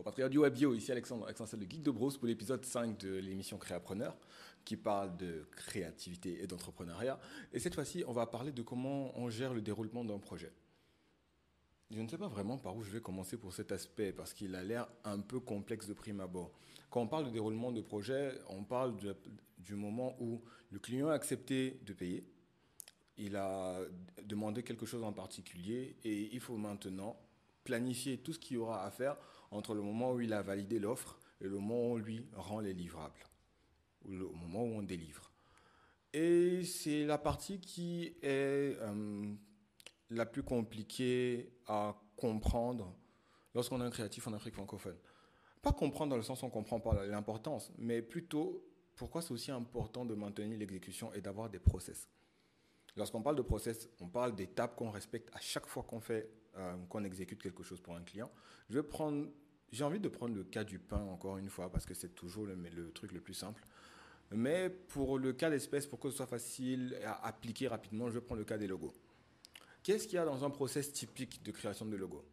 compatriote du web bio, ici Alexandre, Alexandre de Geek de Bros pour l'épisode 5 de l'émission Créapreneur qui parle de créativité et d'entrepreneuriat. Et cette fois-ci, on va parler de comment on gère le déroulement d'un projet. Je ne sais pas vraiment par où je vais commencer pour cet aspect parce qu'il a l'air un peu complexe de prime abord. Quand on parle de déroulement de projet, on parle du moment où le client a accepté de payer, il a demandé quelque chose en particulier et il faut maintenant planifier tout ce qu'il y aura à faire entre le moment où il a validé l'offre et le moment où on lui rend les livrables, ou le moment où on délivre. Et c'est la partie qui est euh, la plus compliquée à comprendre lorsqu'on est un créatif en Afrique francophone. Pas comprendre dans le sens où on ne comprend pas l'importance, mais plutôt pourquoi c'est aussi important de maintenir l'exécution et d'avoir des process. Lorsqu'on parle de process, on parle d'étapes qu'on respecte à chaque fois qu'on fait, euh, qu'on exécute quelque chose pour un client. Je vais prendre, j'ai envie de prendre le cas du pain encore une fois parce que c'est toujours le, le, truc le plus simple. Mais pour le cas d'espèce, pour que ce soit facile à appliquer rapidement, je prendre le cas des logos. Qu'est-ce qu'il y a dans un process typique de création de logos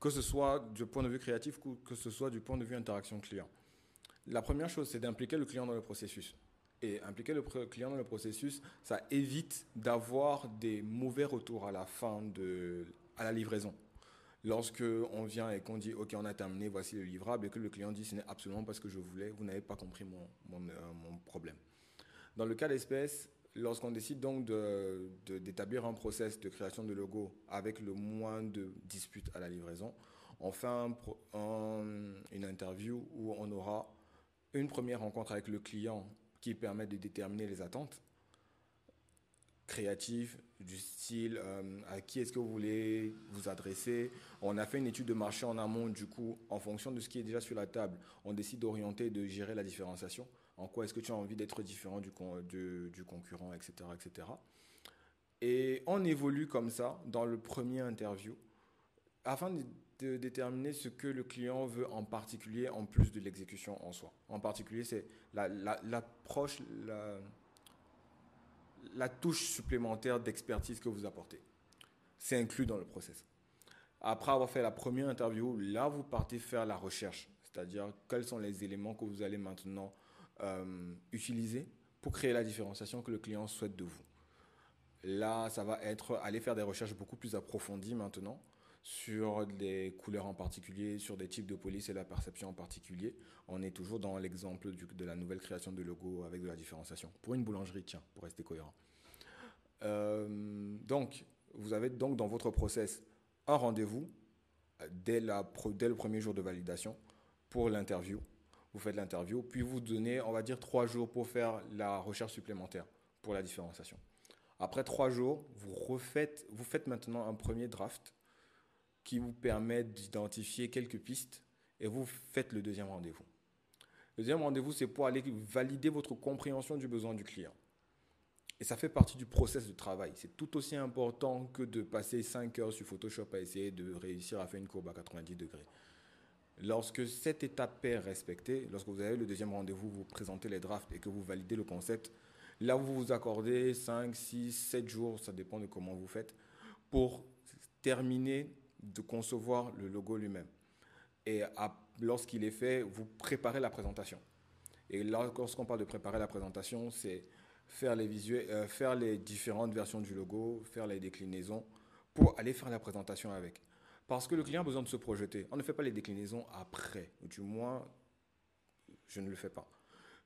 Que ce soit du point de vue créatif ou que ce soit du point de vue interaction client. La première chose, c'est d'impliquer le client dans le processus et impliquer le client dans le processus, ça évite d'avoir des mauvais retours à la fin de à la livraison. Lorsque on vient et qu'on dit OK, on a terminé, voici le livrable, et que le client dit ce n'est absolument pas ce que je voulais, vous n'avez pas compris mon, mon, euh, problème. Dans le cas d'espèce, lorsqu'on décide donc d'établir un process de création de logo avec le moins de disputes à la livraison, on fait un, une interview où on aura une première rencontre avec le client qui permet de déterminer les attentes créatives, du style euh, à qui est-ce que vous voulez vous adresser. On a fait une étude de marché en amont, du coup, en fonction de ce qui est déjà sur la table, on décide d'orienter, de gérer la différenciation. En quoi est-ce que tu as envie d'être différent du, du, du concurrent, etc., etc. Et on évolue comme ça dans le premier interview afin de déterminer ce que le client veut en particulier en plus de l'exécution en soi. En particulier, c'est la, touche supplémentaire d'expertise que vous apportez. C'est inclus dans le process. Après avoir fait la première interview, là, vous partez faire la recherche, c'est-à-dire quels sont les éléments que vous allez maintenant euh, utiliser pour créer la différenciation que le client souhaite de vous. Là, ça va être aller faire des recherches beaucoup plus approfondies maintenant sur des couleurs en particulier, sur des types de police et la perception en particulier. On est toujours dans l'exemple de la nouvelle création de logo avec de la différenciation. Pour une boulangerie, tiens, pour rester cohérent. Euh, donc, vous avez donc dans votre process un rendez-vous dès, dès le premier jour de validation pour l'interview. Vous faites l'interview, puis vous donnez, on va dire, trois jours pour faire la recherche supplémentaire pour la différenciation. Après trois jours, vous refaites, vous faites maintenant un premier draft qui vous permet d'identifier quelques pistes et vous faites le deuxième rendez-vous. Le deuxième rendez-vous, c'est pour aller valider votre compréhension du besoin du client. Et ça fait partie du process de travail. C'est tout aussi important que de passer 5 heures sur Photoshop à essayer de réussir à faire une courbe à 90 degrés. Lorsque cette étape est respectée, lorsque vous avez le deuxième rendez-vous, vous présentez les drafts et que vous validez le concept, là vous vous accordez 5, 6, 7 jours, ça dépend de comment vous faites, pour terminer de concevoir le logo lui-même. Et lorsqu'il est fait, vous préparez la présentation. Et lorsqu'on parle de préparer la présentation, c'est faire les visuels, euh, faire les différentes versions du logo, faire les déclinaisons pour aller faire la présentation avec. Parce que le client a besoin de se projeter. On ne fait pas les déclinaisons après. Du moins, je ne le fais pas.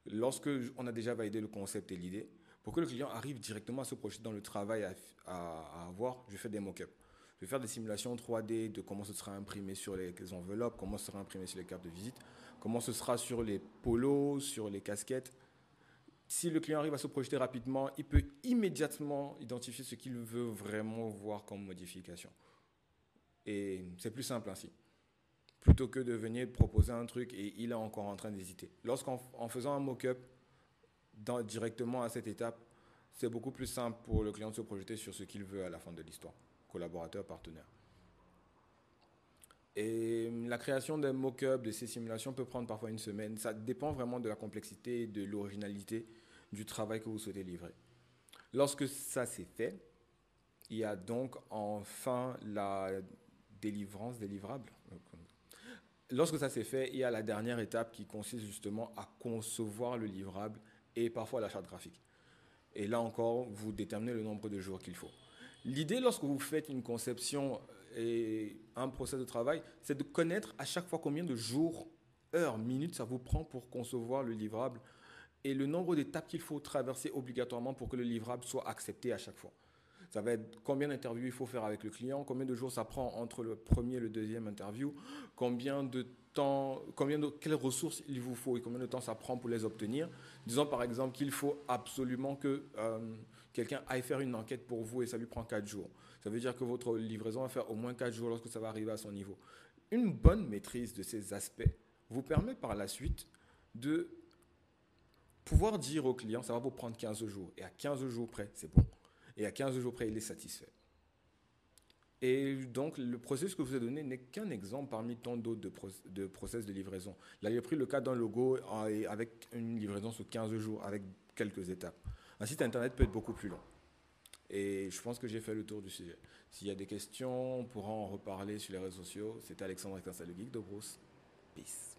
Lorsque on a déjà validé le concept et l'idée, pour que le client arrive directement à se projeter dans le travail à, à avoir, je fais des mock-ups. Vais faire des simulations 3D de comment ce sera imprimé sur les enveloppes, comment ce sera imprimé sur les cartes de visite, comment ce sera sur les polos, sur les casquettes. Si le client arrive à se projeter rapidement, il peut immédiatement identifier ce qu'il veut vraiment voir comme modification. Et c'est plus simple ainsi. Plutôt que de venir proposer un truc et il est encore en train d'hésiter. Lorsqu'en faisant un mock-up directement à cette étape, c'est beaucoup plus simple pour le client de se projeter sur ce qu'il veut à la fin de l'histoire collaborateurs, partenaires. Et la création d'un mock-up, de ces simulations peut prendre parfois une semaine. Ça dépend vraiment de la complexité et de l'originalité du travail que vous souhaitez livrer. Lorsque ça s'est fait, il y a donc enfin la délivrance délivrable. lorsque ça s'est fait, il y a la dernière étape qui consiste justement à concevoir le livrable et parfois la charte graphique. Et là encore, vous déterminez le nombre de jours qu'il faut. L'idée, lorsque vous faites une conception et un procès de travail, c'est de connaître à chaque fois combien de jours, heures, minutes ça vous prend pour concevoir le livrable et le nombre d'étapes qu'il faut traverser obligatoirement pour que le livrable soit accepté à chaque fois. Ça va être combien d'interviews il faut faire avec le client, combien de jours ça prend entre le premier et le deuxième interview, combien de temps, combien de, quelles ressources il vous faut et combien de temps ça prend pour les obtenir. Disons par exemple qu'il faut absolument que euh, quelqu'un aille faire une enquête pour vous et ça lui prend 4 jours. Ça veut dire que votre livraison va faire au moins 4 jours lorsque ça va arriver à son niveau. Une bonne maîtrise de ces aspects vous permet par la suite de pouvoir dire au client, ça va vous prendre 15 jours. Et à 15 jours près, c'est bon. Et à 15 jours près, il est satisfait. Et donc, le processus que vous ai donné n'est qu'un exemple parmi tant d'autres de, de, process de livraison. Là, j'ai pris le cas d'un logo euh, avec une livraison sur 15 jours, avec quelques étapes. Un site internet peut être beaucoup plus long. Et je pense que j'ai fait le tour du sujet. S'il y a des questions, on pourra en reparler sur les réseaux sociaux. C'était Alexandre Etincelle, le geek de Bruce. Peace.